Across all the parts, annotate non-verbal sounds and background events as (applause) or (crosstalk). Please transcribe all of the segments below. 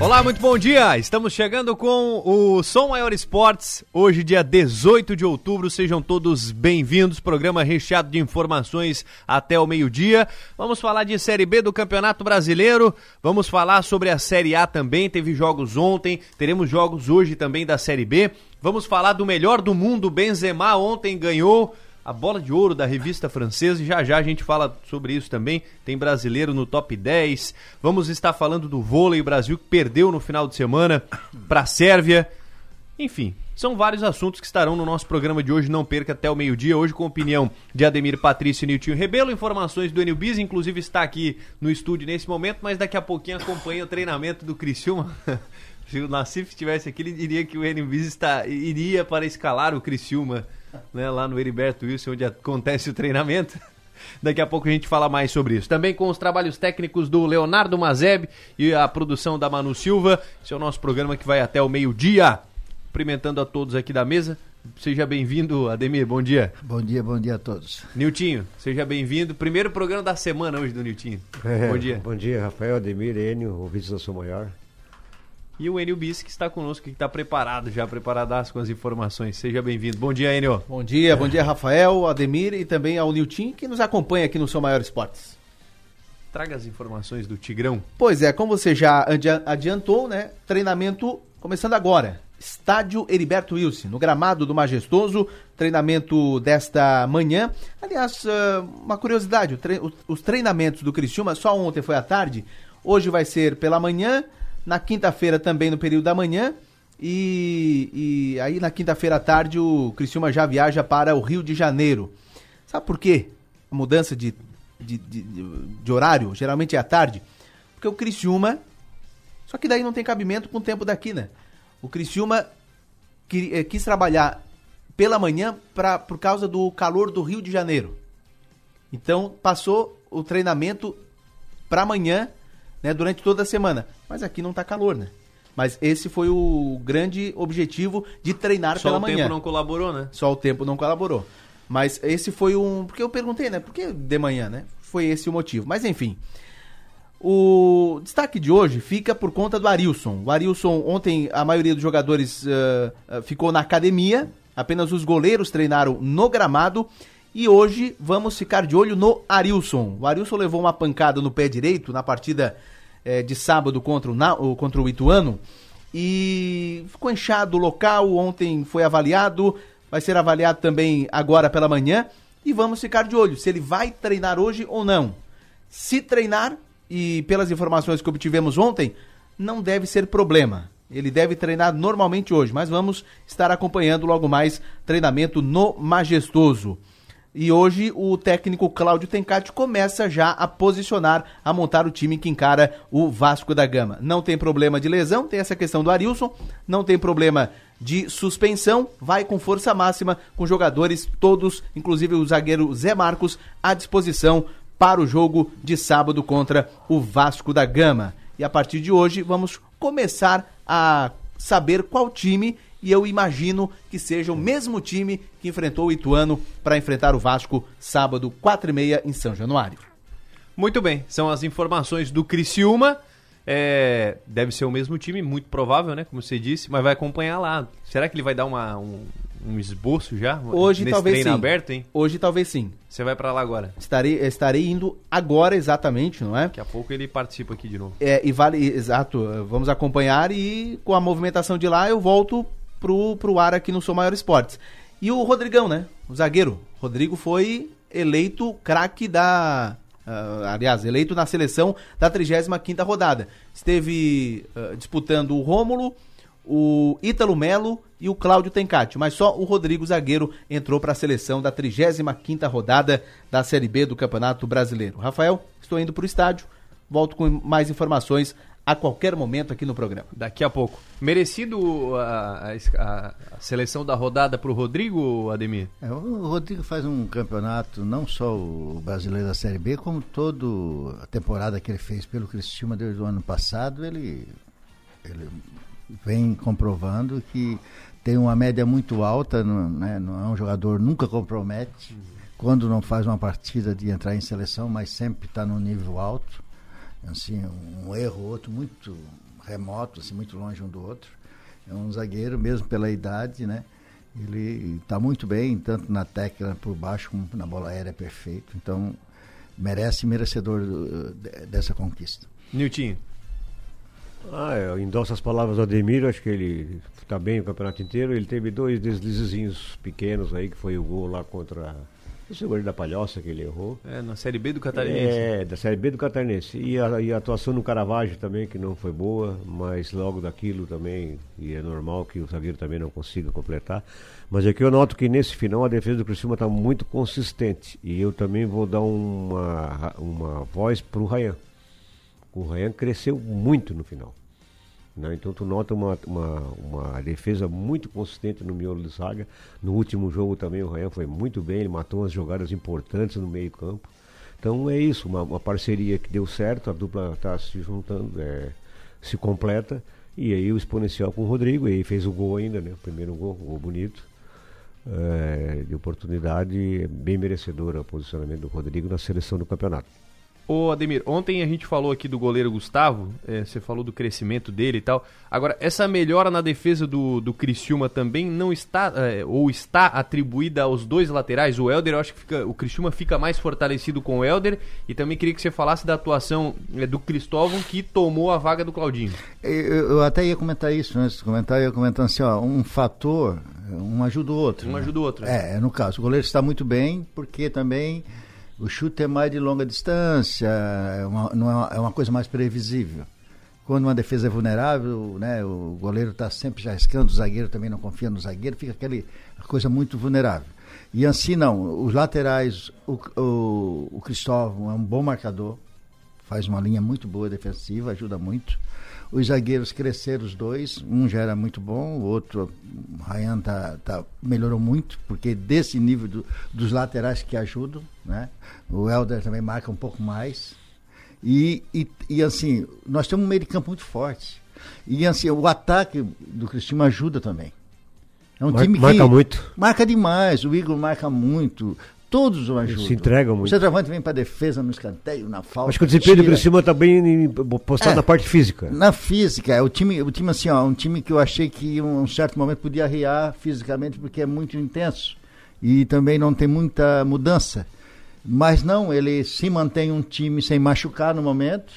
Olá, muito bom dia. Estamos chegando com o Som Maior Esportes. Hoje, dia 18 de outubro. Sejam todos bem-vindos. Programa recheado de informações até o meio-dia. Vamos falar de Série B do Campeonato Brasileiro. Vamos falar sobre a Série A também. Teve jogos ontem. Teremos jogos hoje também da Série B. Vamos falar do melhor do mundo. Benzema ontem ganhou a bola de ouro da revista francesa e já já a gente fala sobre isso também. Tem brasileiro no top 10. Vamos estar falando do vôlei Brasil que perdeu no final de semana para a Sérvia. Enfim, são vários assuntos que estarão no nosso programa de hoje. Não perca até o meio-dia. Hoje com opinião de Ademir Patrício e Niltinho Rebelo. Informações do Enio Bis, inclusive está aqui no estúdio nesse momento, mas daqui a pouquinho acompanha o treinamento do Criciúma. (laughs) Se o Nassif estivesse aqui, ele diria que o Enio Bis está, iria para escalar o Criciúma né, lá no Heriberto Wilson, onde acontece o treinamento. Daqui a pouco a gente fala mais sobre isso. Também com os trabalhos técnicos do Leonardo Mazeb e a produção da Manu Silva. Esse é o nosso programa que vai até o meio-dia. Cumprimentando a todos aqui da mesa. Seja bem-vindo, Ademir. Bom dia. Bom dia, bom dia a todos. Niltinho, seja bem-vindo. Primeiro programa da semana hoje do Niltinho. É, bom dia. Bom dia, Rafael, Ademir, Enio, ouvintes da Sou Maior. E o Enio Bis, que está conosco, que está preparado já, preparadaço com as informações. Seja bem-vindo. Bom dia, Enio. Bom dia, bom dia, Rafael, Ademir e também ao Nilton, que nos acompanha aqui no Seu Maior Esportes. Traga as informações do Tigrão. Pois é, como você já adiantou, né? Treinamento começando agora. Estádio Heriberto Wilson, no gramado do Majestoso, treinamento desta manhã. Aliás, ah, uma curiosidade, os treinamentos do Criciúma, só ontem foi à tarde, hoje vai ser pela manhã, na quinta-feira também no período da manhã. E, e aí na quinta-feira à tarde o Criciúma já viaja para o Rio de Janeiro. Sabe por quê? A mudança de, de, de, de horário, geralmente é à tarde. Porque o Criciúma. Só que daí não tem cabimento com o tempo daqui, né? O Criciúma quis, eh, quis trabalhar pela manhã pra, por causa do calor do Rio de Janeiro. Então passou o treinamento para amanhã né, durante toda a semana. Mas aqui não tá calor, né? Mas esse foi o grande objetivo de treinar Só pela manhã. Só o tempo não colaborou, né? Só o tempo não colaborou. Mas esse foi um. Porque eu perguntei, né? Por que de manhã, né? Foi esse o motivo. Mas enfim. O destaque de hoje fica por conta do Arilson. O Arilson, ontem, a maioria dos jogadores uh, ficou na academia. Apenas os goleiros treinaram no gramado. E hoje vamos ficar de olho no Arilson. O Arilson levou uma pancada no pé direito na partida é, de sábado contra o, contra o Ituano e ficou inchado o local. Ontem foi avaliado, vai ser avaliado também agora pela manhã e vamos ficar de olho se ele vai treinar hoje ou não. Se treinar, e pelas informações que obtivemos ontem, não deve ser problema. Ele deve treinar normalmente hoje, mas vamos estar acompanhando logo mais treinamento no Majestoso. E hoje o técnico Cláudio Tencati começa já a posicionar, a montar o time que encara o Vasco da Gama. Não tem problema de lesão, tem essa questão do Arilson, não tem problema de suspensão, vai com força máxima, com jogadores todos, inclusive o zagueiro Zé Marcos, à disposição para o jogo de sábado contra o Vasco da Gama. E a partir de hoje vamos começar a saber qual time e eu imagino que seja o mesmo time que enfrentou o Ituano para enfrentar o Vasco sábado, 4 e meia, em São Januário. Muito bem, são as informações do Criciúma. É, deve ser o mesmo time, muito provável, né? Como você disse, mas vai acompanhar lá. Será que ele vai dar uma, um, um esboço já? Hoje nesse talvez sim. aberto, hein? Hoje talvez sim. Você vai para lá agora? Estarei, estarei indo agora exatamente, não é? Daqui a pouco ele participa aqui de novo. É, e vale, exato, vamos acompanhar e com a movimentação de lá eu volto pro, pro ar aqui no Sou Maior Esportes. E o Rodrigão, né? O zagueiro. Rodrigo foi eleito craque da. Uh, aliás, eleito na seleção da 35 rodada. Esteve uh, disputando o Rômulo, o Ítalo Melo e o Cláudio Tencati, mas só o Rodrigo Zagueiro entrou para a seleção da 35 rodada da Série B do Campeonato Brasileiro. Rafael, estou indo para o estádio, volto com mais informações a qualquer momento aqui no programa. Daqui a pouco. Merecido a, a, a seleção da rodada para o Rodrigo, Ademir? É, o Rodrigo faz um campeonato, não só o brasileiro da Série B, como toda a temporada que ele fez pelo Cristiúma desde o ano passado, ele, ele vem comprovando que tem uma média muito alta, não, né, não é um jogador, nunca compromete, quando não faz uma partida de entrar em seleção, mas sempre está no nível alto assim, um erro ou outro muito remoto, assim, muito longe um do outro. É um zagueiro, mesmo pela idade, né? Ele está muito bem, tanto na técnica por baixo como na bola aérea, é perfeito. Então, merece merecedor do, dessa conquista. Nilton. Ah, eu endosso as palavras do Ademir, acho que ele está bem o campeonato inteiro. Ele teve dois deslizezinhos pequenos aí, que foi o gol lá contra o seguro da Palhoça que ele errou. É, na Série B do Catarinense. É, da Série B do Catarinense. E a, e a atuação no Caravaggio também, que não foi boa, mas logo daquilo também, e é normal que o zagueiro também não consiga completar. Mas aqui eu noto que nesse final a defesa do Criciúma está muito consistente. E eu também vou dar uma, uma voz para o Rayan. O Rayan cresceu muito no final. Né? Então tu nota uma, uma, uma, defesa muito consistente no miolo de zaga. No último jogo também o Rayan foi muito bem, ele matou umas jogadas importantes no meio campo. Então é isso, uma, uma parceria que deu certo, a dupla está se juntando, é, se completa. E aí o exponencial com o Rodrigo, e aí fez o gol ainda, né? O primeiro gol, um gol bonito. É, de oportunidade bem merecedora o posicionamento do Rodrigo na seleção do campeonato. Ô Ademir, ontem a gente falou aqui do goleiro Gustavo, é, você falou do crescimento dele e tal. Agora, essa melhora na defesa do, do Criciúma também não está, é, ou está atribuída aos dois laterais? O Helder, eu acho que fica, o Criciúma fica mais fortalecido com o Helder. E também queria que você falasse da atuação é, do Cristóvão, que tomou a vaga do Claudinho. Eu, eu até ia comentar isso antes de comentar, eu ia comentando assim, ó, um fator, um ajuda o outro. Um né? ajuda o outro. Né? É, no caso, o goleiro está muito bem, porque também o chute é mais de longa distância, é uma, é, é uma coisa mais previsível. Quando uma defesa é vulnerável, né, o goleiro está sempre já arriscando, o zagueiro também não confia no zagueiro, fica aquela coisa muito vulnerável. E assim não, os laterais, o, o, o Cristóvão é um bom marcador, faz uma linha muito boa defensiva, ajuda muito. Os zagueiros cresceram os dois, um já era muito bom, o outro, o Ryan tá, tá, melhorou muito, porque desse nível do, dos laterais que ajudam, né? O Helder também marca um pouco mais. E, e, e, assim, nós temos um meio de campo muito forte. E assim, o ataque do Cristiano ajuda também. É um Mar time que marca muito. Marca demais, o Igor marca muito. Todos o ajudam. Se entregam muito. O centroavante vem para defesa no escanteio, na falta. Acho que o desempenho do Criciúma está bem postado é, na parte física. Na física, é o time, o time assim, ó, um time que eu achei que em um certo momento podia arriar fisicamente porque é muito intenso e também não tem muita mudança. Mas não, ele se mantém um time sem machucar no momento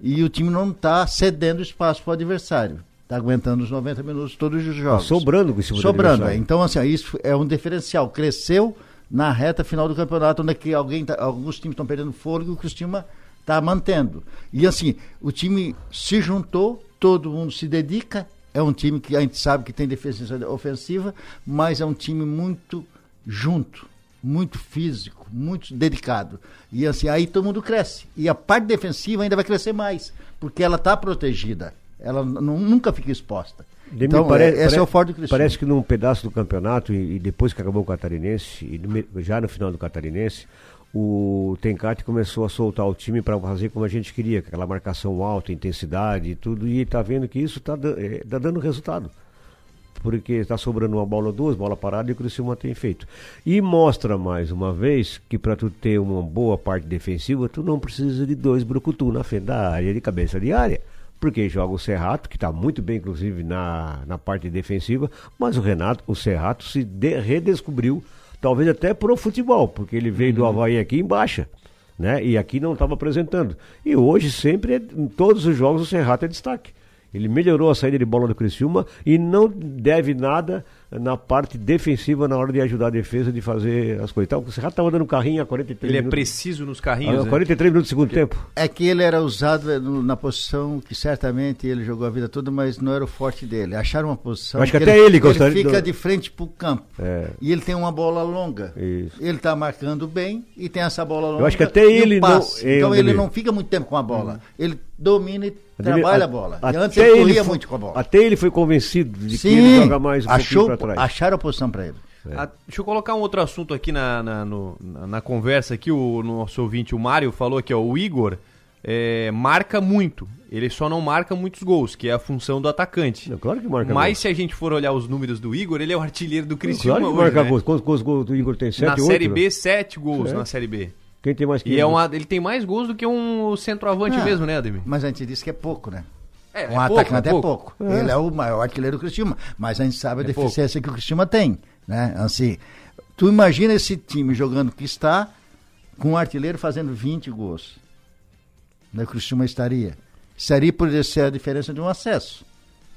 e o time não está cedendo espaço para o adversário. Está aguentando os 90 minutos todos os jogos. Tá sobrando com esse Sobrando, é. Então, assim, isso é um diferencial. Cresceu na reta final do campeonato, onde é que alguém tá, alguns times estão perdendo fôlego e o Cristina está mantendo. E assim, o time se juntou, todo mundo se dedica. É um time que a gente sabe que tem defesa ofensiva, mas é um time muito junto, muito físico, muito dedicado. E assim, aí todo mundo cresce. E a parte defensiva ainda vai crescer mais, porque ela está protegida. Ela nunca fica exposta. De então, parece, esse é o forte do Parece que num pedaço do campeonato, e, e, depois que acabou o Catarinense, e já no final do Catarinense, o Tencate começou a soltar o time para fazer como a gente queria, aquela marcação alta, intensidade e tudo, e está vendo que isso está é, tá dando resultado. Porque está sobrando uma bola ou duas, bola parada, e o Criciúma tem feito. E mostra mais uma vez que para tu ter uma boa parte defensiva, tu não precisa de dois brucutu na frente da área, de cabeça de área porque joga o Serrato, que está muito bem, inclusive, na, na parte defensiva, mas o Renato, o Serrato, se de, redescobriu, talvez até pro futebol, porque ele veio uhum. do Havaí aqui em baixa. Né? E aqui não estava apresentando. E hoje, sempre, em todos os jogos, o Serrato é destaque. Ele melhorou a saída de bola do Criciúma e não deve nada na parte defensiva na hora de ajudar a defesa de fazer as coisas. Então, o Serrato estava dando carrinho a 43 ele é minutos. Ele é preciso nos carrinhos. A 43 né? minutos do segundo tempo. É que ele era usado na posição que certamente ele jogou a vida toda, mas não era o forte dele. Acharam uma posição. Eu acho que, que até ele, ele gostaria. Ele fica de frente para o campo. É. E ele tem uma bola longa. Isso. Ele está marcando bem e tem essa bola longa. Eu acho que até ele não. Então ele não fica muito tempo com a bola. Hum. Ele domina e trabalha a, a bola. E antes ele corria muito com a bola. Até ele foi convencido de Sim, que ele joga mais um achou, para trás. Acharam a posição para ele. É. A, deixa eu colocar um outro assunto aqui na, na, no, na, na conversa aqui. O nosso ouvinte, o Mário, falou aqui, ó, o Igor é, marca muito. Ele só não marca muitos gols, que é a função do atacante. É, claro que marca Mas se a gente for olhar os números do Igor, ele é o artilheiro do Cristiano. Claro que hoje, marca né? gols. Quantos gols do Igor tem? 7, Na 8, Série B, 7 gols na Série B. Quem tem mais que E é uma, ele tem mais gols do que um centroavante é, mesmo, né, Ademir? Mas a gente disse que é pouco, né? É, um é atacante pouco, é pouco. pouco. É. Ele é o maior artilheiro do Cristiano, mas a gente sabe a é deficiência pouco. que o Cristiano tem, né? Assim, tu imagina esse time jogando que está com um artilheiro fazendo 20 gols. Né, o Cristiano estaria. Seria poderia ser a diferença de um acesso.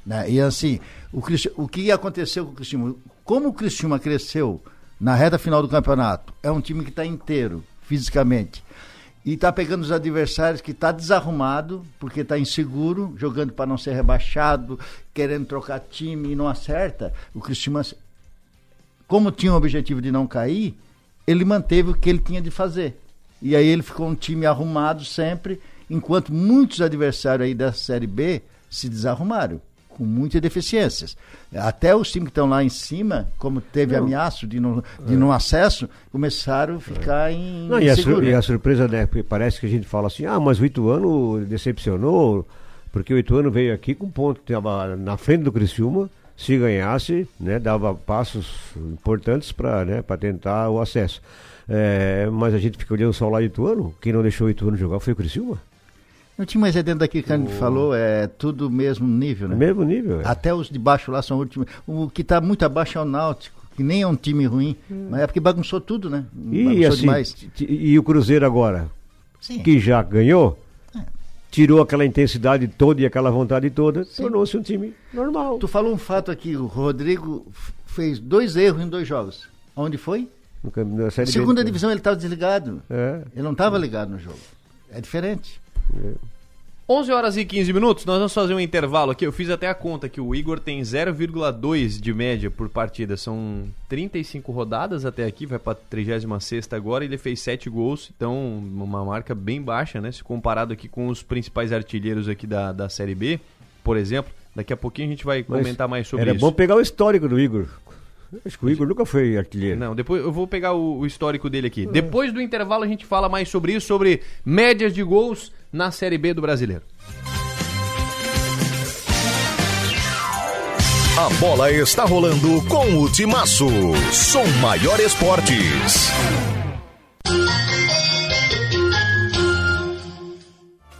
Né? E assim, o, o que aconteceu com o Cristiano? Como o Cristiano cresceu na reta final do campeonato, é um time que está inteiro, fisicamente. E está pegando os adversários que está desarrumado, porque está inseguro, jogando para não ser rebaixado, querendo trocar time e não acerta. O Cristiano, como tinha o objetivo de não cair, ele manteve o que ele tinha de fazer. E aí ele ficou um time arrumado sempre, enquanto muitos adversários aí da Série B se desarrumaram com muitas deficiências. Até os times que estão lá em cima, como teve não. ameaço de não, de é. não acesso, começaram a ficar é. em. Não, e, a e, a surpresa, né? Parece que a gente fala assim, ah, mas o Ituano decepcionou, porque o Ituano veio aqui com ponto estava na frente do Criciúma, se ganhasse, né, dava passos importantes para né, tentar o acesso. É, mas a gente fica olhando só lá o Ituano, quem não deixou o Ituano jogar foi o Criciúma. Não tinha mais é dentro daquilo que a gente falou, é tudo mesmo nível, né? Mesmo nível. É. Até os de baixo lá são últimos. O que está muito abaixo é o Náutico, que nem é um time ruim, hum. mas é porque bagunçou tudo, né? E, assim, demais. e o Cruzeiro agora, Sim. que já ganhou, é. tirou aquela intensidade toda e aquela vontade toda, tornou-se um time normal. Tu falou um fato aqui, o Rodrigo fez dois erros em dois jogos. Onde foi? No, na Segunda B. divisão ele estava desligado. É. Ele não estava ligado no jogo. É diferente. 11 horas e 15 minutos, nós vamos fazer um intervalo aqui. Eu fiz até a conta que o Igor tem 0,2 de média por partida. São 35 rodadas até aqui, vai para 36 agora. Ele fez 7 gols, então uma marca bem baixa, né? Se comparado aqui com os principais artilheiros aqui da, da Série B, por exemplo. Daqui a pouquinho a gente vai Mas comentar mais sobre era isso. Era bom pegar o histórico do Igor. Acho que o Igor nunca foi artilheiro. Não, depois eu vou pegar o, o histórico dele aqui. É. Depois do intervalo a gente fala mais sobre isso, sobre médias de gols na Série B do Brasileiro. A bola está rolando com o Timaço. Som Maior Esportes.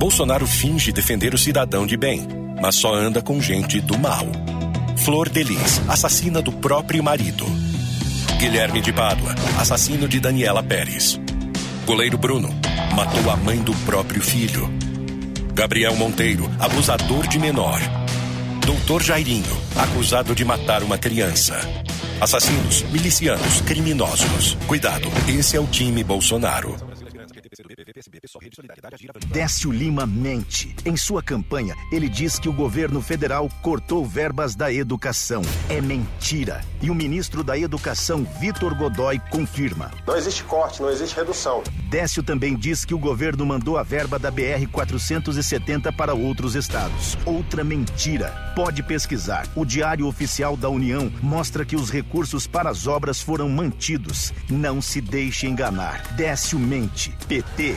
Bolsonaro finge defender o cidadão de bem, mas só anda com gente do mal. Flor Delis, assassina do próprio marido. Guilherme de Pádua, assassino de Daniela Pérez. Goleiro Bruno, matou a mãe do próprio filho. Gabriel Monteiro, abusador de menor. Doutor Jairinho, acusado de matar uma criança. Assassinos, milicianos, criminosos. Cuidado, esse é o time Bolsonaro. Décio Lima mente. Em sua campanha, ele diz que o governo federal cortou verbas da educação. É mentira. E o ministro da Educação, Vitor Godoy, confirma. Não existe corte, não existe redução. Décio também diz que o governo mandou a verba da BR-470 para outros estados. Outra mentira. Pode pesquisar. O Diário Oficial da União mostra que os recursos para as obras foram mantidos. Não se deixe enganar. Décio mente. PT.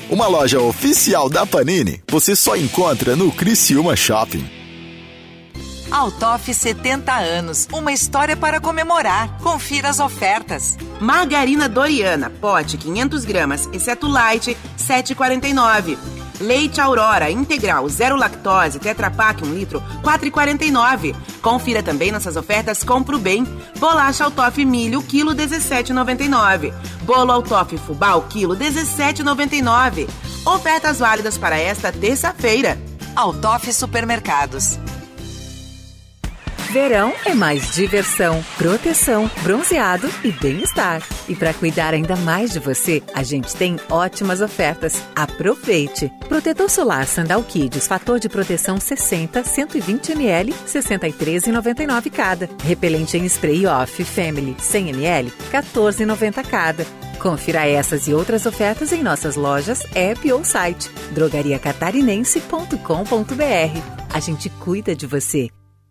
Uma loja oficial da Panini você só encontra no Criciúma Shopping. Altoff 70 anos, uma história para comemorar. Confira as ofertas. Margarina Doriana, pote 500 gramas, exceto light, 7,49. Leite Aurora integral, zero lactose, Tetra Pak 1 litro, 4,49. Confira também nossas ofertas Compro Bem. Bolacha Altoff Milho, quilo 17,99. Bolo Altoff Fubal, quilo 17,99. Ofertas válidas para esta terça-feira. Altoff Supermercados. Verão é mais diversão, proteção, bronzeado e bem-estar. E para cuidar ainda mais de você, a gente tem ótimas ofertas. Aproveite! Protetor solar Sandal Kids, fator de proteção 60, 120 ml, 63,99 cada. Repelente em spray off Family 100 ml, 14,90 cada. Confira essas e outras ofertas em nossas lojas, app ou site drogariacatarinense.com.br. A gente cuida de você.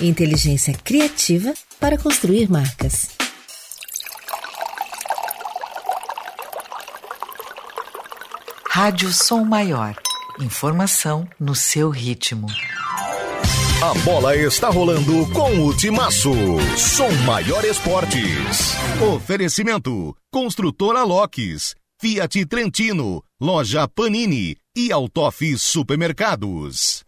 Inteligência criativa para construir marcas. Rádio Som Maior. Informação no seu ritmo. A bola está rolando com o Timaço. Som Maior Esportes. Oferecimento: Construtora Locks, Fiat Trentino, Loja Panini e Altoff Supermercados.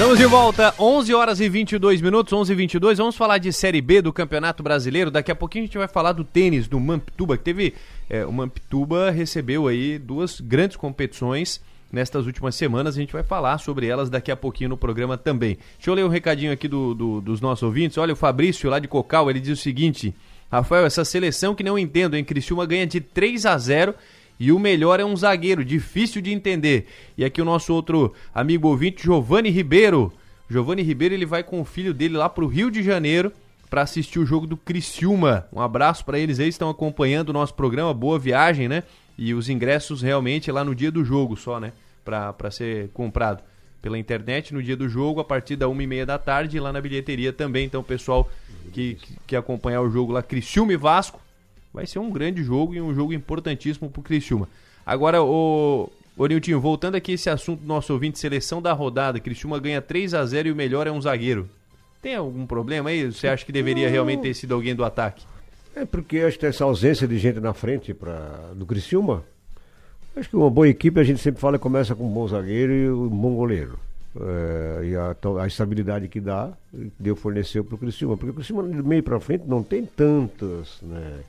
Estamos de volta, 11 horas e 22 minutos, 11 e 22. Vamos falar de Série B do Campeonato Brasileiro. Daqui a pouquinho a gente vai falar do tênis, do Mamptuba, que teve... É, o Mamptuba recebeu aí duas grandes competições nestas últimas semanas. A gente vai falar sobre elas daqui a pouquinho no programa também. Deixa eu ler um recadinho aqui do, do, dos nossos ouvintes. Olha, o Fabrício lá de Cocal, ele diz o seguinte... Rafael, essa seleção que não entendo, em Criciúma ganha de 3 a 0 e o melhor é um zagueiro, difícil de entender. E aqui o nosso outro amigo ouvinte, Giovanni Ribeiro. Giovanni Ribeiro ele vai com o filho dele lá para o Rio de Janeiro para assistir o jogo do Criciúma. Um abraço para eles aí, estão acompanhando o nosso programa. Boa viagem, né? E os ingressos realmente lá no dia do jogo só, né? Para ser comprado pela internet no dia do jogo, a partir da uma e meia da tarde, lá na bilheteria também. Então, pessoal que, que, que acompanhar o jogo lá, Criciúma e Vasco, vai ser um grande jogo e um jogo importantíssimo pro Criciúma. Agora, o, o Niltinho, voltando aqui esse assunto do nosso ouvinte, seleção da rodada, Criciúma ganha 3 a 0 e o melhor é um zagueiro. Tem algum problema aí? Você acha que deveria realmente ter sido alguém do ataque? É porque acho que essa ausência de gente na frente pra, do Criciúma, acho que uma boa equipe a gente sempre fala começa com um bom zagueiro e um bom goleiro. É, e a, a, estabilidade que dá, deu forneceu para o Criciúma. Porque o Criciúma, do meio para frente, não tem tantas né,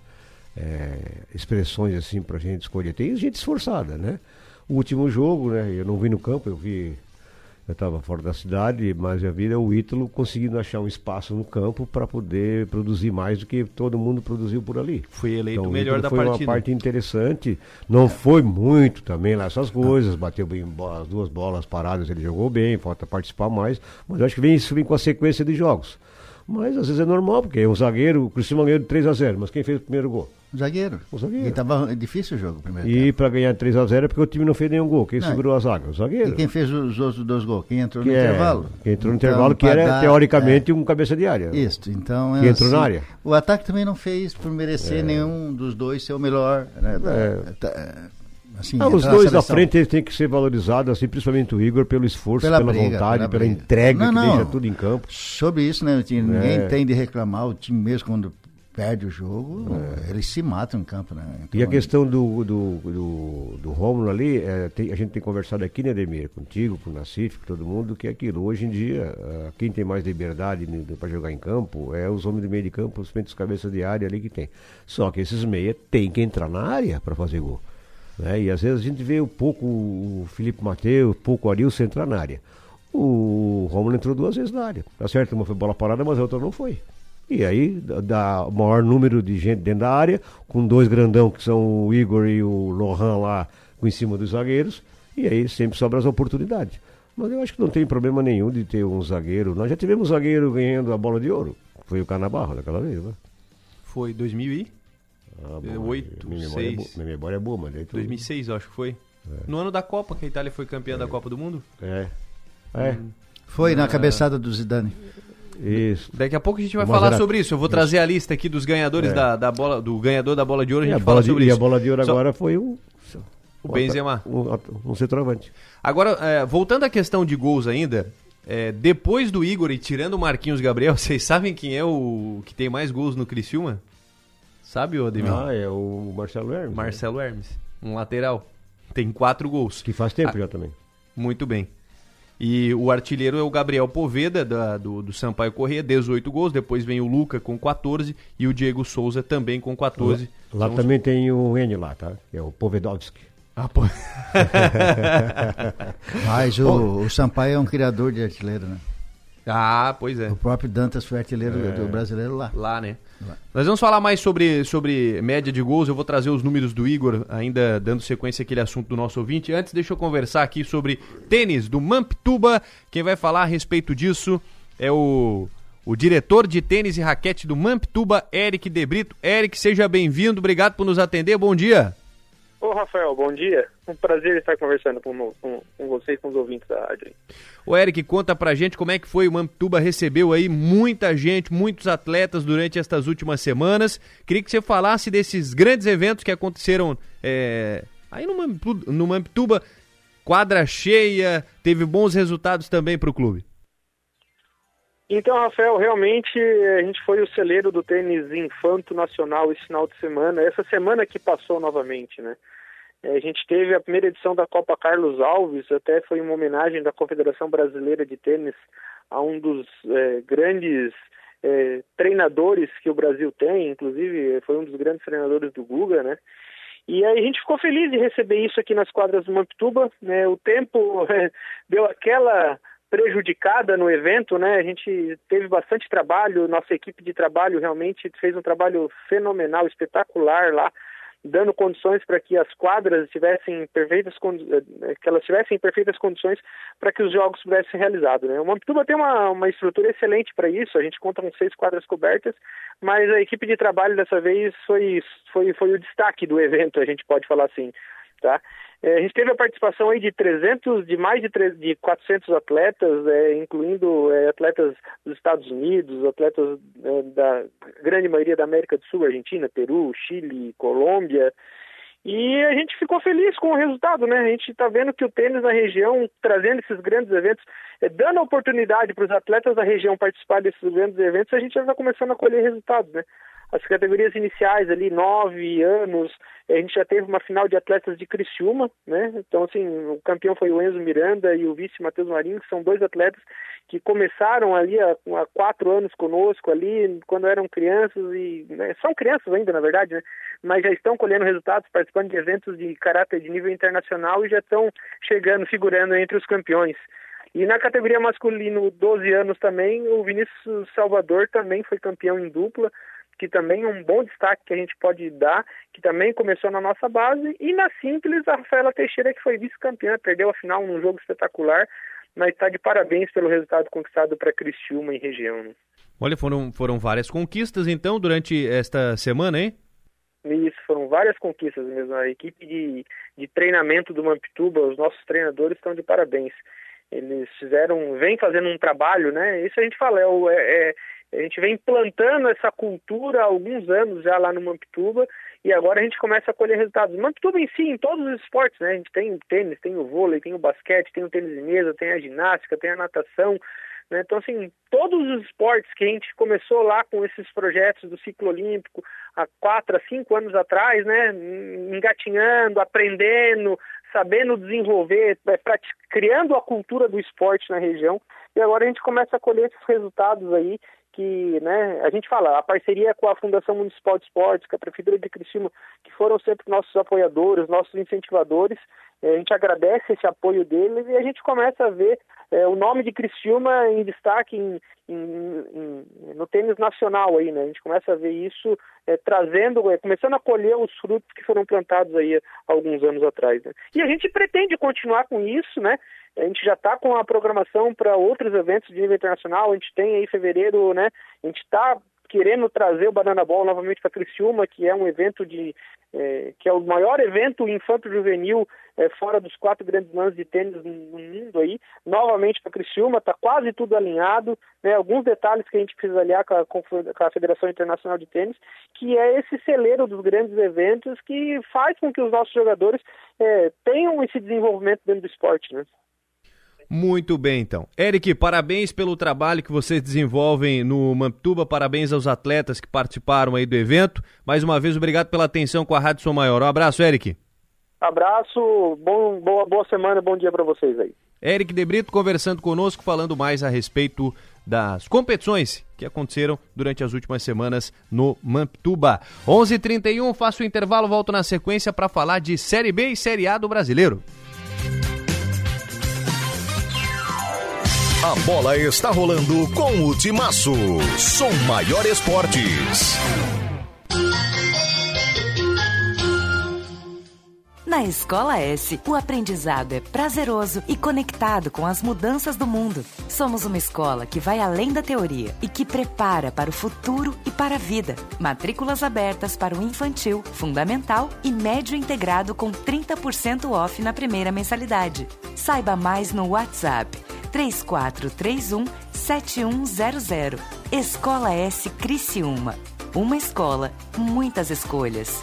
é, expressões assim pra gente escolher. Tem gente esforçada, né? O último jogo, né? Eu não vi no campo, eu vi. Eu estava fora da cidade, mas eu vi o Ítalo conseguindo achar um espaço no campo para poder produzir mais do que todo mundo produziu por ali. Foi eleito então, o melhor da foi partida. Foi uma parte interessante. Não foi muito também lá essas coisas. Bateu bem as duas bolas paradas, ele jogou bem, falta participar mais. Mas eu acho que vem, isso vem com a sequência de jogos. Mas às vezes é normal, porque é um zagueiro, o Cristiano ganhou de 3 a 0 mas quem fez o primeiro gol? O zagueiro. O zagueiro. E tava difícil o jogo primeiro. E para ganhar 3x0 é porque o time não fez nenhum gol. Quem não, segurou a zaga? O zagueiro. E quem fez os outros dois gols? Quem entrou que no é, intervalo? Quem entrou no então, intervalo, que era dar, teoricamente é, um cabeça de área. Isso, então. Que é entrou assim, na área. O ataque também não fez por merecer é. nenhum dos dois ser o melhor. Né? É. Tá, assim, ah, os dois da frente têm que ser valorizados, assim, principalmente o Igor, pelo esforço, pela, pela briga, vontade, pela, pela entrega não, não. que deixa tudo em campo. Sobre isso, né? Ninguém é. tem de reclamar, o time mesmo quando perde o jogo, é. eles se matam em campo, né? Então, e a questão do, do, do, do Rômulo ali, é, tem, a gente tem conversado aqui, né, Demir, contigo, com o Nassif, com todo mundo, que é aquilo. Hoje em dia, uh, quem tem mais liberdade para jogar em campo é os homens do meio de campo, os peitos cabeças de área ali que tem. Só que esses meia tem que entrar na área para fazer gol. Né? E às vezes a gente vê um pouco o Felipe Mateus, pouco o Arilson entrar na área. O Romulo entrou duas vezes na área. Tá certo, uma foi bola parada, mas a outra não foi. E aí dá o maior número de gente dentro da área, com dois grandão que são o Igor e o Lohan lá em cima dos zagueiros, e aí sempre sobra as oportunidades. Mas eu acho que não tem problema nenhum de ter um zagueiro. Nós já tivemos um zagueiro ganhando a bola de ouro. Foi o Canabarro daquela vez, né? Foi 2008, ah, 8, minha 6. Memória é minha memória é boa, mas aí 2006, eu acho que foi. É. No ano da Copa, que a Itália foi campeã é. da Copa do Mundo? É. É. Hum. Foi na cabeçada do Zidane. Isso. Daqui a pouco a gente vai falar sobre isso. Eu vou trazer a lista aqui dos ganhadores é. da, da bola, do ganhador da bola de ouro. A gente a fala sobre de, isso. E a bola de ouro Só... agora foi o. O Benzema. Um, um centroavante. Agora, é, voltando à questão de gols ainda, é, depois do Igor e tirando o Marquinhos Gabriel, (laughs) vocês sabem quem é o que tem mais gols no Criciúma? Sabe, o Ademir? Ah, é o Marcelo Hermes. Né? Marcelo né? Hermes, um lateral. Tem quatro gols. Que faz tempo ah, já também. Muito bem. E o artilheiro é o Gabriel Poveda, da, do, do Sampaio Corrêa, 18 gols. Depois vem o Luca com 14 e o Diego Souza também com 14. Lá, lá também os... tem o N lá, tá? É o Povedovski. Ah, pô. (laughs) (laughs) Mas o, o Sampaio é um criador de artilheiro, né? Ah, pois é. O próprio Dantas foi artilheiro é. do brasileiro lá. Lá, né? Nós vamos falar mais sobre, sobre média de gols. Eu vou trazer os números do Igor, ainda dando sequência àquele assunto do nosso ouvinte. Antes, deixa eu conversar aqui sobre tênis do Mamptuba. Quem vai falar a respeito disso é o, o diretor de tênis e raquete do Mamptuba, Eric Debrito. Eric, seja bem-vindo. Obrigado por nos atender. Bom dia. Ô, Rafael, bom dia. Um prazer estar conversando com, com, com você e com os ouvintes da rádio. O Eric, conta pra gente como é que foi. O Mamptuba recebeu aí muita gente, muitos atletas durante estas últimas semanas. Queria que você falasse desses grandes eventos que aconteceram é, aí no Mamptuba, no quadra cheia, teve bons resultados também para o clube. Então, Rafael, realmente a gente foi o celeiro do tênis infanto nacional esse final de semana, essa semana que passou novamente, né? É, a gente teve a primeira edição da Copa Carlos Alves, até foi uma homenagem da Confederação Brasileira de Tênis a um dos é, grandes é, treinadores que o Brasil tem, inclusive foi um dos grandes treinadores do Guga, né? E aí a gente ficou feliz de receber isso aqui nas quadras do Mamptuba, né? O tempo (laughs) deu aquela prejudicada no evento, né? A gente teve bastante trabalho, nossa equipe de trabalho realmente fez um trabalho fenomenal, espetacular lá, dando condições para que as quadras tivessem perfeitas eh, que elas tivessem perfeitas condições para que os jogos pudessem ser realizados, né? O Mampituba tem uma, uma estrutura excelente para isso, a gente conta com seis quadras cobertas, mas a equipe de trabalho dessa vez foi foi foi o destaque do evento, a gente pode falar assim, tá? É, a gente teve a participação aí de 300, de mais de, 3, de 400 atletas, é, incluindo é, atletas dos Estados Unidos, atletas é, da grande maioria da América do Sul, Argentina, Peru, Chile, Colômbia. E a gente ficou feliz com o resultado, né? A gente está vendo que o tênis na região, trazendo esses grandes eventos, é, dando a oportunidade para os atletas da região participar desses grandes eventos, a gente já está começando a colher resultados, né? As categorias iniciais ali, nove anos, a gente já teve uma final de atletas de Criciúma, né? Então, assim, o campeão foi o Enzo Miranda e o vice Matheus Marinho, que são dois atletas que começaram ali há, há quatro anos conosco ali, quando eram crianças e né? são crianças ainda, na verdade, né? Mas já estão colhendo resultados, participando de eventos de caráter de nível internacional e já estão chegando, figurando entre os campeões. E na categoria masculino, 12 anos também, o Vinícius Salvador também foi campeão em dupla, que também é um bom destaque que a gente pode dar, que também começou na nossa base, e na simples a Rafaela Teixeira, que foi vice-campeã, perdeu a final num jogo espetacular, mas está de parabéns pelo resultado conquistado para Criciúma e região. Né? Olha, foram, foram várias conquistas então durante esta semana, hein? Isso, foram várias conquistas mesmo. A equipe de, de treinamento do Mampituba, os nossos treinadores estão de parabéns. Eles fizeram, vem fazendo um trabalho, né? Isso a gente fala, é, é, é a gente vem plantando essa cultura há alguns anos já lá no Mampituba e agora a gente começa a colher resultados. Mampituba em si, em todos os esportes, né? A gente tem o tênis, tem o vôlei, tem o basquete, tem o tênis de mesa, tem a ginástica, tem a natação, né? Então, assim, todos os esportes que a gente começou lá com esses projetos do ciclo olímpico há quatro, cinco anos atrás, né? Engatinhando, aprendendo, sabendo desenvolver, é, criando a cultura do esporte na região. E agora a gente começa a colher esses resultados aí que né, a gente fala, a parceria com a Fundação Municipal de Esportes, com a Prefeitura de Criciúma, que foram sempre nossos apoiadores, nossos incentivadores, é, a gente agradece esse apoio deles e a gente começa a ver é, o nome de Criciúma em destaque em, em, em, no tênis nacional aí, né? A gente começa a ver isso é, trazendo, é, começando a colher os frutos que foram plantados aí alguns anos atrás. Né? E a gente pretende continuar com isso, né? A gente já está com a programação para outros eventos de nível internacional. A gente tem aí fevereiro, né? A gente está querendo trazer o Banana Ball novamente para Criciúma, que é um evento de é, que é o maior evento infanto-juvenil é, fora dos quatro grandes lãs de tênis no mundo aí, novamente para Criciúma, está quase tudo alinhado, né, alguns detalhes que a gente precisa alinhar com a, com a, Federação Internacional de Tênis, que é esse celeiro dos grandes eventos que faz com que os nossos jogadores é, tenham esse desenvolvimento dentro do esporte, né. Muito bem, então. Eric, parabéns pelo trabalho que vocês desenvolvem no Mamptuba, parabéns aos atletas que participaram aí do evento. Mais uma vez, obrigado pela atenção com a Rádio Som Maior. Um abraço, Eric. Abraço, bom, boa, boa semana, bom dia para vocês aí. Eric Debrito conversando conosco, falando mais a respeito das competições que aconteceram durante as últimas semanas no Mamptuba. 11:31 h 31 faço o intervalo, volto na sequência para falar de Série B e Série A do Brasileiro. A bola está rolando com o Timaço. Som Maior Esportes. Na Escola S, o aprendizado é prazeroso e conectado com as mudanças do mundo. Somos uma escola que vai além da teoria e que prepara para o futuro e para a vida. Matrículas abertas para o infantil, fundamental e médio integrado com 30% off na primeira mensalidade. Saiba mais no WhatsApp 3431 7100. Escola S Criciúma. Uma escola, muitas escolhas.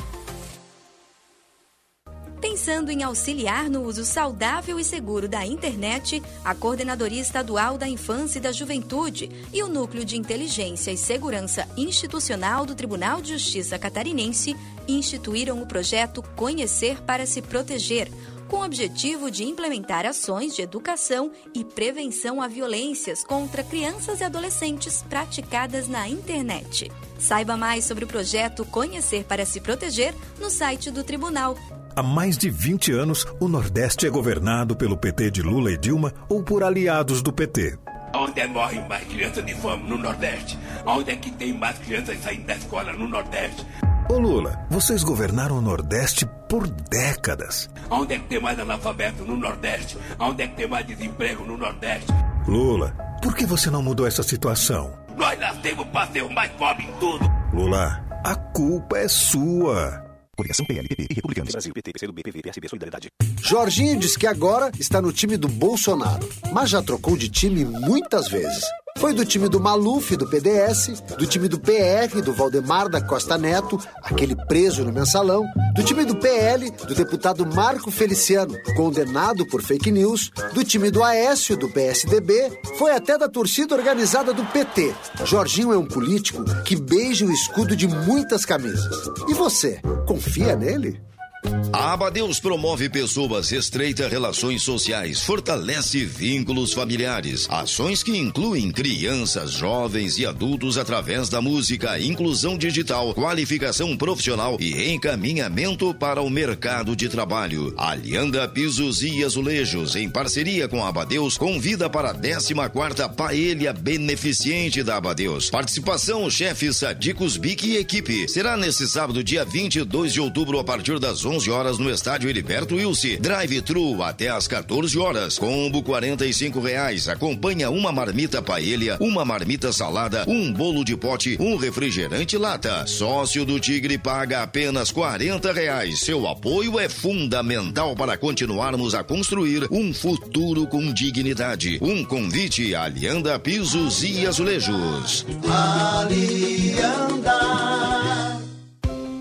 Pensando em auxiliar no uso saudável e seguro da internet, a Coordenadoria Estadual da Infância e da Juventude e o Núcleo de Inteligência e Segurança Institucional do Tribunal de Justiça Catarinense instituíram o projeto Conhecer para se Proteger com o objetivo de implementar ações de educação e prevenção a violências contra crianças e adolescentes praticadas na internet. Saiba mais sobre o projeto Conhecer para se Proteger no site do Tribunal. Há mais de 20 anos, o Nordeste é governado pelo PT de Lula e Dilma ou por aliados do PT. Onde é morrem mais crianças de fome no Nordeste? Onde é que tem mais crianças saindo da escola no Nordeste? Ô Lula, vocês governaram o Nordeste por décadas. Onde é que tem mais analfabeto no Nordeste? Onde é que tem mais desemprego no Nordeste? Lula, por que você não mudou essa situação? Nós nascemos para ser o mais pobre em tudo. Lula, a culpa é sua. Coligação PLPP e Republicanos. Brasil, PT, PCdoB, PV, PSB, Solidariedade. Jorginho diz que agora está no time do Bolsonaro, mas já trocou de time muitas vezes. Foi do time do Maluf, do PDS, do time do PR, do Valdemar da Costa Neto, aquele preso no mensalão, do time do PL, do deputado Marco Feliciano, condenado por fake news, do time do Aécio, do PSDB, foi até da torcida organizada do PT. Jorginho é um político que beija o escudo de muitas camisas. E você, confia nele? A Abadeus promove pessoas, estreita relações sociais, fortalece vínculos familiares. Ações que incluem crianças, jovens e adultos através da música, inclusão digital, qualificação profissional e encaminhamento para o mercado de trabalho. Alianda Pisos e Azulejos, em parceria com a Abadeus, convida para a 14 quarta Paelha Beneficiente da Abadeus. Participação, chefe Sadicos Bic e equipe. Será nesse sábado, dia 22 de outubro, a partir das 11 horas no estádio Heriberto Wilson. Drive-thru até às 14 horas. Combo 45 reais. Acompanha uma marmita paella, uma marmita salada, um bolo de pote, um refrigerante lata. Sócio do Tigre paga apenas 40 reais. Seu apoio é fundamental para continuarmos a construir um futuro com dignidade. Um convite Alianda Pisos e Azulejos. Alianda.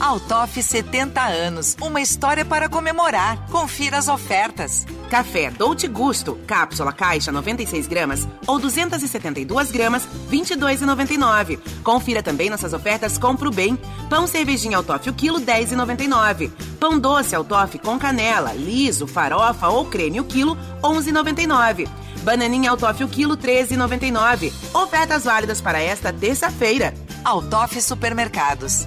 Altoff 70 anos, uma história para comemorar. Confira as ofertas. Café Dolce Gusto, cápsula caixa 96 gramas ou 272 gramas, 22,99. Confira também nossas ofertas Compro Bem. Pão cervejinha Altoff o quilo 10,99. Pão doce Altoff com canela, liso, farofa ou creme o quilo 11,99. Bananinha Altoff o quilo 13,99. Ofertas válidas para esta terça-feira. Altoff Supermercados.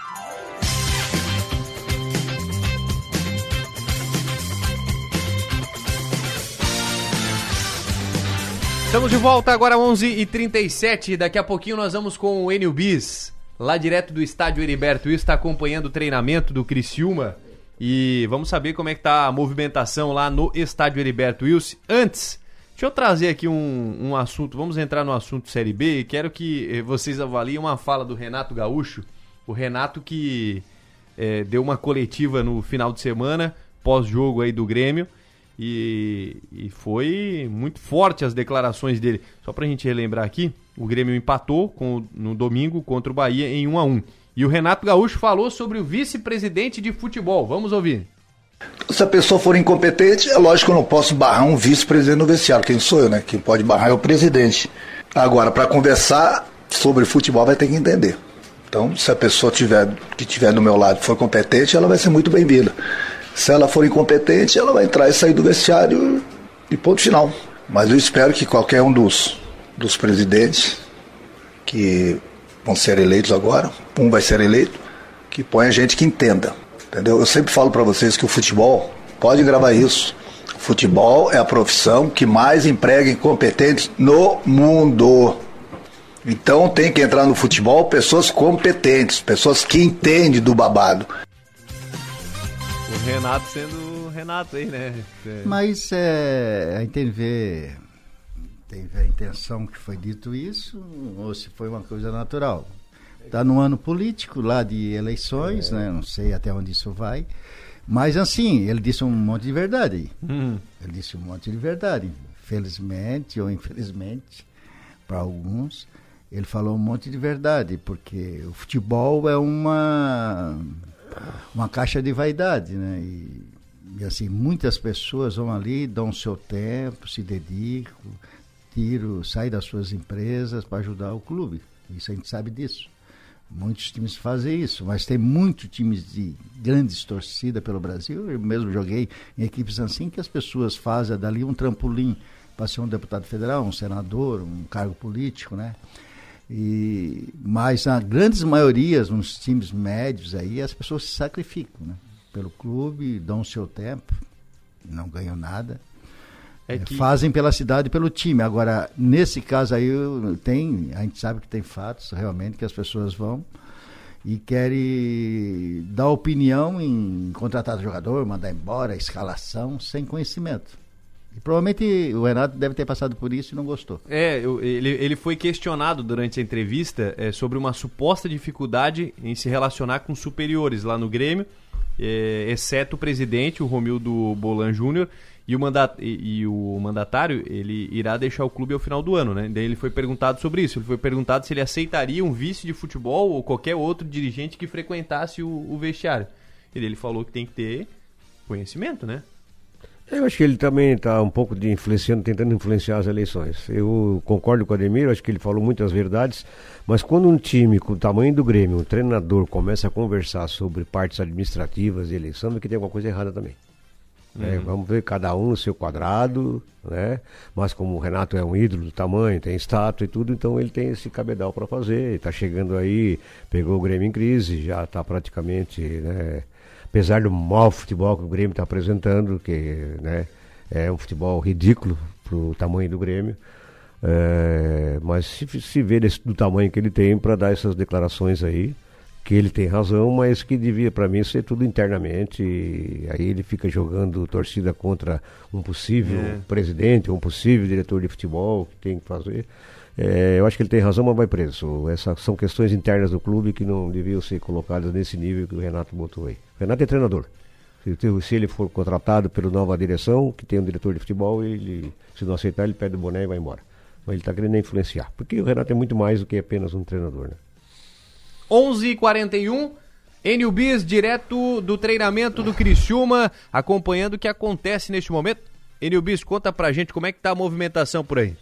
Estamos de volta agora 11h37. Daqui a pouquinho nós vamos com o Enio Bis, lá direto do estádio Heriberto Wilson, está acompanhando o treinamento do Criciúma. E vamos saber como é que tá a movimentação lá no estádio Heriberto Wilson. Antes, deixa eu trazer aqui um, um assunto. Vamos entrar no assunto Série B e quero que eh, vocês avaliem uma fala do Renato Gaúcho. O Renato que é, deu uma coletiva no final de semana, pós-jogo aí do Grêmio. E, e, foi muito forte as declarações dele. Só pra gente relembrar aqui, o Grêmio empatou com, no domingo contra o Bahia em 1 a 1 E o Renato Gaúcho falou sobre o vice-presidente de futebol. Vamos ouvir. Se a pessoa for incompetente, é lógico que eu não posso barrar um vice-presidente no vestiário. Quem sou eu, né? Quem pode barrar é o presidente. Agora, para conversar sobre futebol, vai ter que entender. Então, se a pessoa tiver, que tiver do meu lado for competente, ela vai ser muito bem-vinda. Se ela for incompetente, ela vai entrar e sair do vestiário e ponto final. Mas eu espero que qualquer um dos, dos presidentes que vão ser eleitos agora, um vai ser eleito, que ponha gente que entenda. Entendeu? Eu sempre falo para vocês que o futebol, pode gravar isso, o futebol é a profissão que mais emprega incompetentes no mundo. Então tem que entrar no futebol pessoas competentes, pessoas que entendem do babado. Renato sendo Renato aí, né? É. Mas é, a gente vê teve a intenção que foi dito isso ou se foi uma coisa natural. Está no ano político lá de eleições, é. né? Não sei até onde isso vai. Mas assim, ele disse um monte de verdade. Hum. Ele disse um monte de verdade. Felizmente ou infelizmente, para alguns, ele falou um monte de verdade, porque o futebol é uma, uma caixa de vaidade, né? E, e assim, muitas pessoas vão ali, dão o seu tempo, se dedicam, tiram, saem das suas empresas para ajudar o clube. Isso a gente sabe disso. Muitos times fazem isso, mas tem muitos times de grandes torcidas pelo Brasil. Eu mesmo joguei em equipes assim que as pessoas fazem dali um trampolim para ser um deputado federal, um senador, um cargo político, né? E, mas na grandes maiorias, nos times médios aí, as pessoas se sacrificam, né? Pelo clube, dão o seu tempo, não ganham nada. É que... Fazem pela cidade e pelo time. Agora, nesse caso aí, tem, a gente sabe que tem fatos realmente que as pessoas vão e querem dar opinião em contratar jogador, mandar embora, escalação, sem conhecimento. Provavelmente o Renato deve ter passado por isso e não gostou. É, ele, ele foi questionado durante a entrevista é, sobre uma suposta dificuldade em se relacionar com superiores lá no Grêmio, é, exceto o presidente, o Romildo Bolan Júnior, e o, e, e, o mandatário, ele irá deixar o clube ao final do ano, né? Daí ele foi perguntado sobre isso. Ele foi perguntado se ele aceitaria um vice de futebol ou qualquer outro dirigente que frequentasse o, o vestiário. E ele falou que tem que ter conhecimento, né? Eu acho que ele também está um pouco de influenciando, tentando influenciar as eleições. Eu concordo com o Ademir, acho que ele falou muitas verdades, mas quando um time com o tamanho do Grêmio, um treinador, começa a conversar sobre partes administrativas e eleição, é que tem alguma coisa errada também. Né? Uhum. Vamos ver cada um no seu quadrado, né? Mas como o Renato é um ídolo do tamanho, tem estátua e tudo, então ele tem esse cabedal para fazer. Está chegando aí, pegou o Grêmio em crise, já está praticamente, né? Apesar do mau futebol que o Grêmio está apresentando, que né, é um futebol ridículo para o tamanho do Grêmio. É, mas se, se vê desse, do tamanho que ele tem para dar essas declarações aí, que ele tem razão, mas que devia para mim ser tudo internamente. aí ele fica jogando torcida contra um possível é. presidente, um possível diretor de futebol que tem que fazer. É, eu acho que ele tem razão, mas vai preso. Essas são questões internas do clube que não deviam ser colocadas nesse nível que o Renato botou aí. O Renato é treinador. Se, se ele for contratado pela nova direção, que tem um diretor de futebol, ele, se não aceitar, ele pede o boné e vai embora. Mas ele está querendo influenciar. Porque o Renato é muito mais do que apenas um treinador, né? 11:41 Enio Bis, direto do treinamento do Criciúma, acompanhando o que acontece neste momento. Enio Bis, conta pra gente como é que tá a movimentação por aí.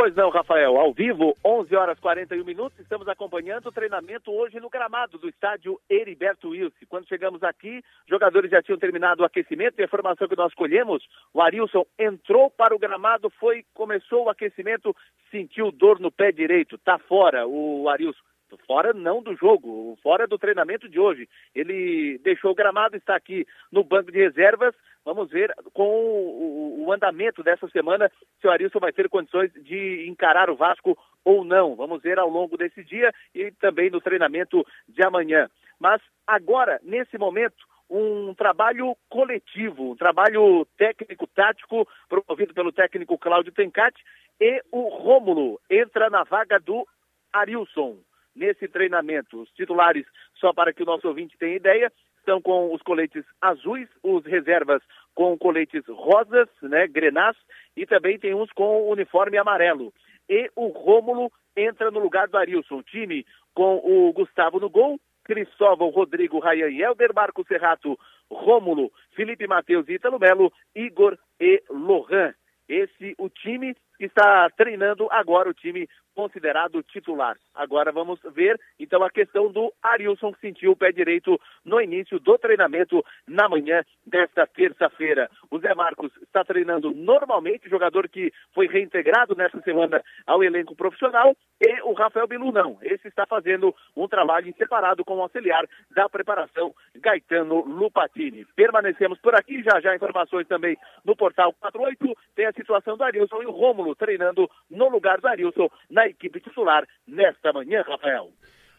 Pois não, Rafael, ao vivo, 11 horas 41 minutos, estamos acompanhando o treinamento hoje no gramado do estádio Heriberto Wilson. Quando chegamos aqui, jogadores já tinham terminado o aquecimento e a informação que nós colhemos, o Arilson entrou para o gramado, foi, começou o aquecimento, sentiu dor no pé direito, tá fora o Arilson fora não do jogo, fora do treinamento de hoje. Ele deixou o gramado, está aqui no banco de reservas. Vamos ver com o, o andamento dessa semana se o Arilson vai ter condições de encarar o Vasco ou não. Vamos ver ao longo desse dia e também no treinamento de amanhã. Mas agora, nesse momento, um trabalho coletivo, um trabalho técnico-tático promovido pelo técnico Cláudio Tencati e o Rômulo entra na vaga do Arilson nesse treinamento. Os titulares, só para que o nosso ouvinte tenha ideia, estão com os coletes azuis, os reservas com coletes rosas, né, grenás, e também tem uns com uniforme amarelo. E o Rômulo entra no lugar do Arilson. Time com o Gustavo no gol, Cristóvão, Rodrigo, Rayan e Helder, Marco Serrato, Rômulo, Felipe Matheus e Italo Melo, Igor e Lohan. Esse o time está treinando agora o time considerado titular. Agora vamos ver, então, a questão do Arilson que sentiu o pé direito no início do treinamento na manhã desta terça-feira. O Zé Marcos está treinando normalmente, jogador que foi reintegrado nessa semana ao elenco profissional, e o Rafael Bilu não. Esse está fazendo um trabalho separado com o auxiliar da preparação, Gaetano Lupatini. Permanecemos por aqui, já já informações também no portal 48, tem a situação do Arilson e o Rômulo treinando no lugar do Arilson na equipe titular nesta manhã, Rafael.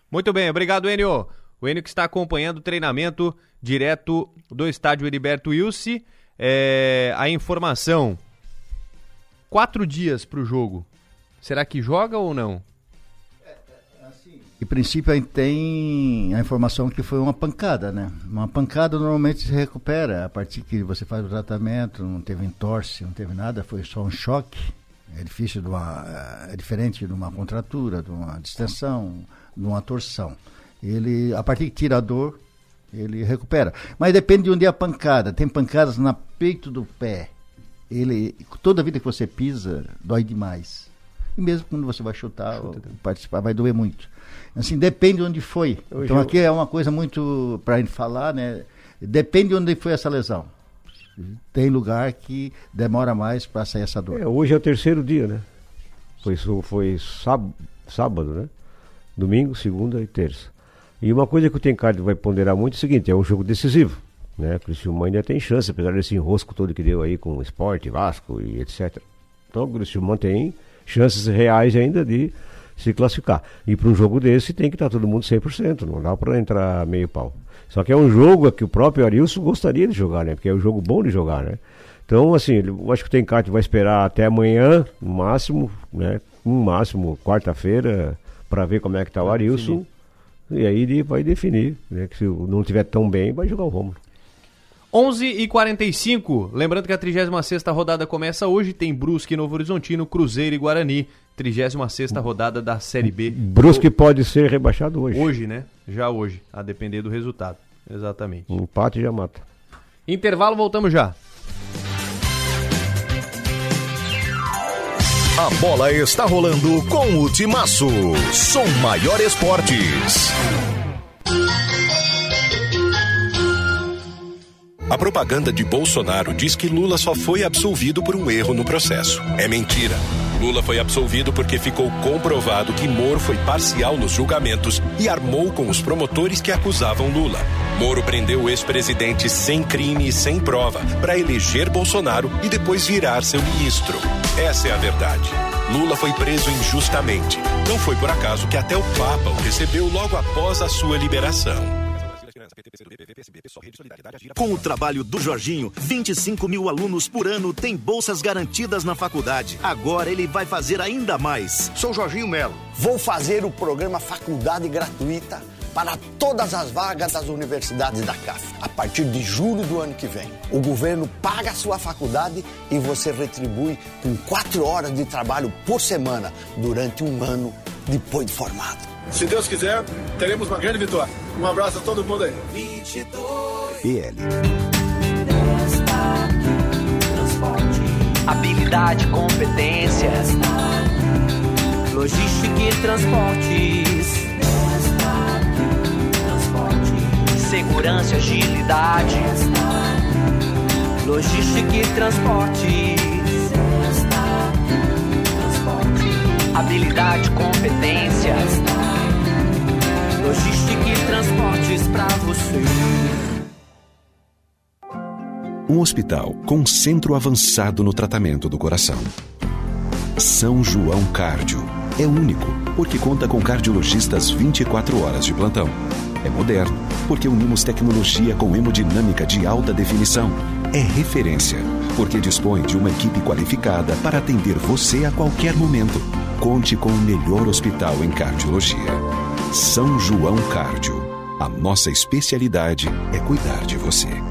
Muito bem, obrigado, Enio. O Enio que está acompanhando o treinamento direto do estádio Heriberto Wilson. É, a informação quatro dias para o jogo. Será que joga ou não? Em princípio, aí tem a informação que foi uma pancada, né? Uma pancada normalmente se recupera a partir que você faz o tratamento, não teve entorse, não teve nada, foi só um choque. É difícil de uma, é diferente de uma contratura, de uma distensão, de uma torção. Ele, a partir que tira a dor, ele recupera. Mas depende de onde é a pancada. Tem pancadas no peito do pé. Ele, toda vida que você pisa, dói demais. E mesmo quando você vai chutar ou participar, vai doer muito. Assim, depende de onde foi. Hoje então aqui eu... é uma coisa muito para a gente falar, né? Depende de onde foi essa lesão. Tem lugar que demora mais para sair essa dor. É, hoje é o terceiro dia, né? Foi, foi sábado, sábado, né? Domingo, segunda e terça. E uma coisa que o Tencard vai ponderar muito é o seguinte, é um jogo decisivo. Né? O Criciúma ainda tem chance, apesar desse enrosco todo que deu aí com o esporte, Vasco e etc. Então o Criciúma tem chances reais ainda de se classificar. E para um jogo desse tem que estar tá todo mundo 100%, não dá para entrar meio pau. Só que é um jogo que o próprio Arilson gostaria de jogar, né? Porque é um jogo bom de jogar, né? Então, assim, eu acho que o Tencate vai esperar até amanhã, no máximo, né? No máximo, quarta-feira, para ver como é que tá o Arilson. E aí ele vai definir, né? Que se não tiver tão bem, vai jogar o Romulo. 11 e 45 lembrando que a 36 rodada começa hoje, tem Brusque, Novo Horizontino, Cruzeiro e Guarani. 36 rodada da Série B. Brusque o... pode ser rebaixado hoje. Hoje, né? Já hoje, a depender do resultado. Exatamente. Um empate já mata. Intervalo, voltamos já. A bola está rolando com o Timaço. Som Maior Esportes. A propaganda de Bolsonaro diz que Lula só foi absolvido por um erro no processo. É mentira. Lula foi absolvido porque ficou comprovado que Moro foi parcial nos julgamentos e armou com os promotores que acusavam Lula. Moro prendeu o ex-presidente sem crime e sem prova para eleger Bolsonaro e depois virar seu ministro. Essa é a verdade. Lula foi preso injustamente. Não foi por acaso que até o Papa o recebeu logo após a sua liberação. Com o trabalho do Jorginho, 25 mil alunos por ano têm bolsas garantidas na faculdade. Agora ele vai fazer ainda mais. Sou Jorginho Melo. Vou fazer o programa Faculdade Gratuita para todas as vagas das universidades da CAF, a partir de julho do ano que vem. O governo paga a sua faculdade e você retribui com quatro horas de trabalho por semana durante um ano depois de formado. Se Deus quiser, teremos uma grande vitória. Um abraço a todo mundo aí. 22. PL. Habilidade, competência. Logística e transportes. Segurança e agilidade. Logística e transportes. Habilidade, competência logística e transportes para você. Um hospital com centro avançado no tratamento do coração. São João Cárdio. É único, porque conta com cardiologistas 24 horas de plantão. É moderno, porque unimos tecnologia com hemodinâmica de alta definição. É referência, porque dispõe de uma equipe qualificada para atender você a qualquer momento. Conte com o melhor hospital em cardiologia. São João Cárdio. A nossa especialidade é cuidar de você.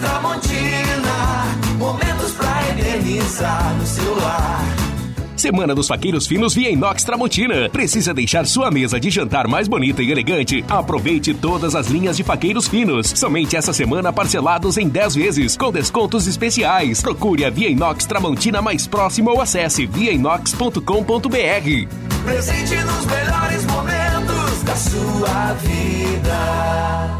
Tramontina, momentos pra eternizar no celular. Semana dos Faqueiros Finos via Inox Tramontina. Precisa deixar sua mesa de jantar mais bonita e elegante? Aproveite todas as linhas de faqueiros finos. Somente essa semana parcelados em 10 vezes, com descontos especiais. Procure a Via Inox Tramontina mais próxima ou acesse viainox.com.br. Presente nos melhores momentos da sua vida.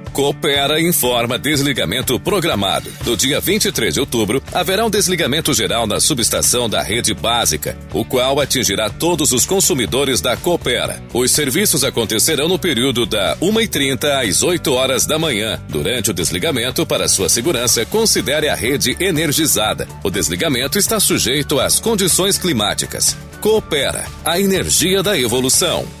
Coopera informa desligamento programado. No dia 23 de outubro, haverá um desligamento geral na subestação da rede básica, o qual atingirá todos os consumidores da Coopera. Os serviços acontecerão no período da 1h30 às 8 horas da manhã. Durante o desligamento, para sua segurança, considere a rede energizada. O desligamento está sujeito às condições climáticas. Coopera, a energia da evolução.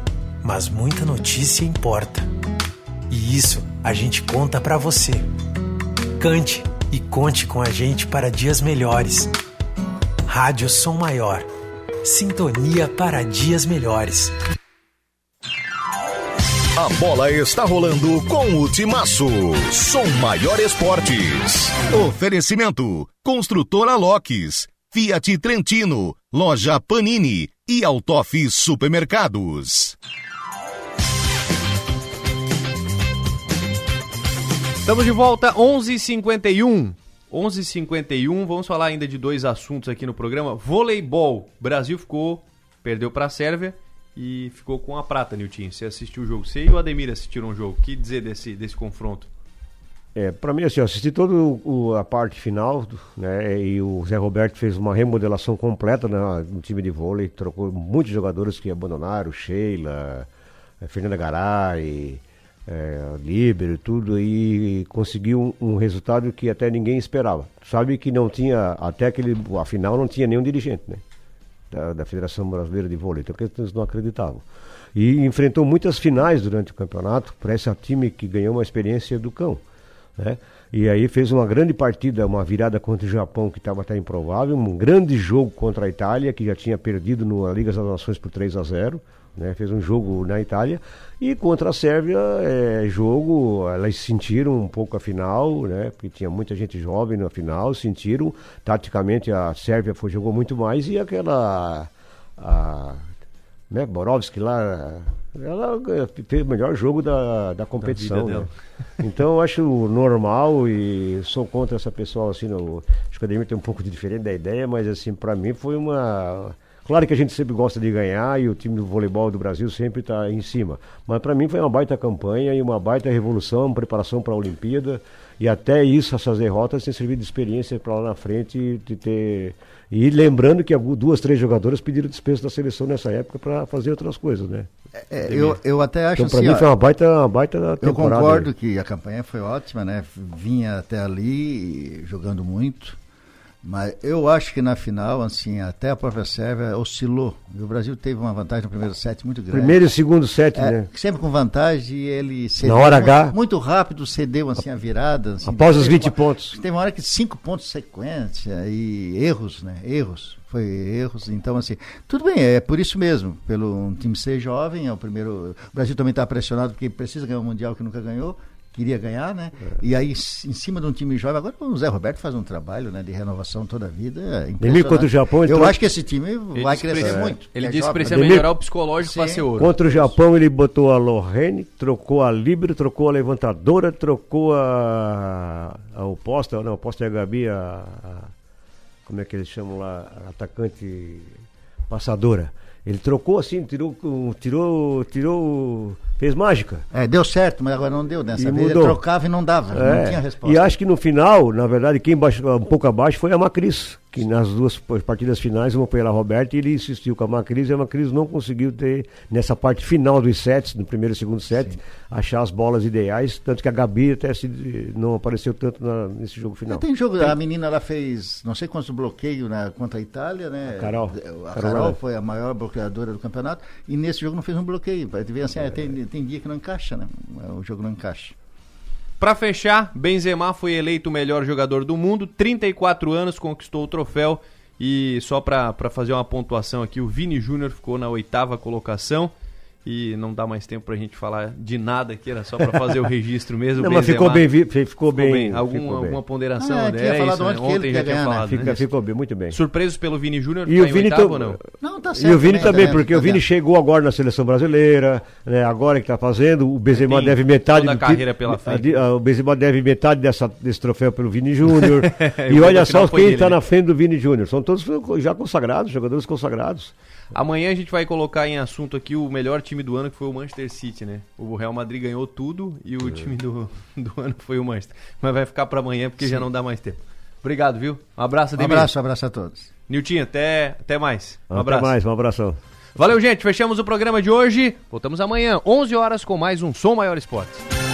mas muita notícia importa. E isso a gente conta para você. Cante e conte com a gente para dias melhores. Rádio Som Maior. Sintonia para dias melhores. A bola está rolando com o Timaço. Som Maior Esportes. Oferecimento: Construtora Locks, Fiat Trentino, Loja Panini e Autof Supermercados. Estamos de volta, 11h51. 11h51, vamos falar ainda de dois assuntos aqui no programa. Voleibol. Brasil ficou, perdeu para a Sérvia e ficou com a prata, Nilton. Você assistiu o jogo? Você e o Ademir assistiram o jogo. O que dizer desse, desse confronto? É, para mim, assim, eu assisti toda a parte final, né? E o Zé Roberto fez uma remodelação completa né, no time de vôlei, trocou muitos jogadores que abandonaram, Sheila, Fernanda Garay, é, Líbero tudo, e conseguiu um, resultado que até ninguém esperava. Sabe que não tinha, até aquele, a final não tinha nenhum dirigente, né? Da, da Federação Brasileira de Vôlei, então eles não acreditavam. E enfrentou muitas finais durante o campeonato, parece um time que ganhou uma experiência do cão, né? E aí fez uma grande partida, uma virada contra o Japão que estava até improvável, um grande jogo contra a Itália, que já tinha perdido na Liga das Nações por 3 a 0 né? Fez um jogo na Itália e contra a Sérvia é jogo, elas sentiram um pouco a final, né? Porque tinha muita gente jovem na final, sentiram taticamente a Sérvia foi, jogou muito mais e aquela a, né, Borovski lá, ela fez o melhor jogo da, da competição. Da né? (laughs) Então eu acho normal e sou contra essa pessoa assim, no, acho que o Ademir tem um pouco de diferente da ideia, mas assim, para mim foi uma Claro que a gente sempre gosta de ganhar e o time do voleibol do Brasil sempre está em cima. Mas para mim foi uma baita campanha e uma baita revolução, preparação para a Olimpíada. E até isso, essas derrotas têm servido de experiência para lá na frente de ter. E lembrando que duas, três jogadoras pediram dispensa da seleção nessa época para fazer outras coisas, né? É, eu, eu até acho então, para assim, mim foi uma baita, uma baita Eu concordo que a campanha foi ótima, né? Vinha até ali jogando muito. Mas eu acho que na final, assim, até a própria Sérvia oscilou. E o Brasil teve uma vantagem no primeiro set muito grande. Primeiro e segundo set, é, né? Sempre com vantagem e ele cedeu. Na hora muito, H. Muito rápido, cedeu assim a virada. Assim, Após os 20 uma, pontos. Teve uma hora que cinco pontos sequência e erros, né? Erros. Foi erros. Então, assim, tudo bem, é por isso mesmo. Pelo um time ser jovem, é o primeiro. O Brasil também está pressionado porque precisa ganhar o Mundial que nunca ganhou queria ganhar, né? É. E aí, em cima de um time jovem, agora o Zé Roberto faz um trabalho né, de renovação toda a vida. É contra o Japão, Eu acho que esse time ele vai crescer precisa, muito. Ele é disse que precisa melhorar o psicológico para ser ouro. Contra o Japão, ele botou a Lorraine, trocou a Libero, trocou a levantadora, trocou a, a oposta, não, a oposta é a Gabi, a, a, como é que eles chamam lá, a atacante passadora. Ele trocou assim, tirou, tirou, tirou, fez mágica. É, deu certo, mas agora não deu. Dessa e vez mudou. ele trocava e não dava, é, não tinha resposta. E acho que no final, na verdade, quem baixou um pouco abaixo foi a Macris que nas duas partidas finais, uma foi ela Roberto, e ele insistiu com a Macris, e a Macris não conseguiu ter, nessa parte final dos sets, no primeiro e segundo set, Sim. achar as bolas ideais, tanto que a Gabi até se, não apareceu tanto na, nesse jogo final. Tem jogo, tem... a menina ela fez não sei quantos bloqueios né, contra a Itália, né? A Carol. A Carol, Carol foi a maior bloqueadora do campeonato, e nesse jogo não fez um bloqueio. Assim, é. tem, tem dia que não encaixa, né? O jogo não encaixa. Para fechar, Benzema foi eleito o melhor jogador do mundo, 34 anos, conquistou o troféu. E só para fazer uma pontuação aqui, o Vini Júnior ficou na oitava colocação e não dá mais tempo pra gente falar de nada aqui, era só para fazer o (laughs) registro mesmo. Não, mas ficou bem, ficou, ficou bem, bem. Algum, ficou alguma bem. ponderação? Ah, é, falado né? Ontem já tinha ganhar, falado. Né? Fica, né? Ficou bem, muito bem. Surpresos pelo Vini Júnior? E tá o Vini oitavo, ou não? Não, tá certo. E o Vini também, tá porque tá o Vini chegou agora na seleção brasileira, né? agora que está fazendo, o Benzema deve metade da carreira pela frente. A, a, o Benzema deve metade dessa, desse troféu pelo Vini Júnior. (laughs) e olha só quem está né? na frente do Vini Júnior. São todos já consagrados, jogadores consagrados. Amanhã a gente vai colocar em assunto aqui o melhor time do ano, que foi o Manchester City, né? O Real Madrid ganhou tudo e o é. time do, (laughs) do ano foi o Manchester. Mas vai ficar para amanhã porque Sim. já não dá mais tempo. Obrigado, viu? Um abraço, Ademir. Um abraço, um abraço a todos. Niltinho, até, até mais. Um até abraço. Até mais, um abração. Valeu, gente. Fechamos o programa de hoje. Voltamos amanhã, 11 horas, com mais um Som Maior Esportes.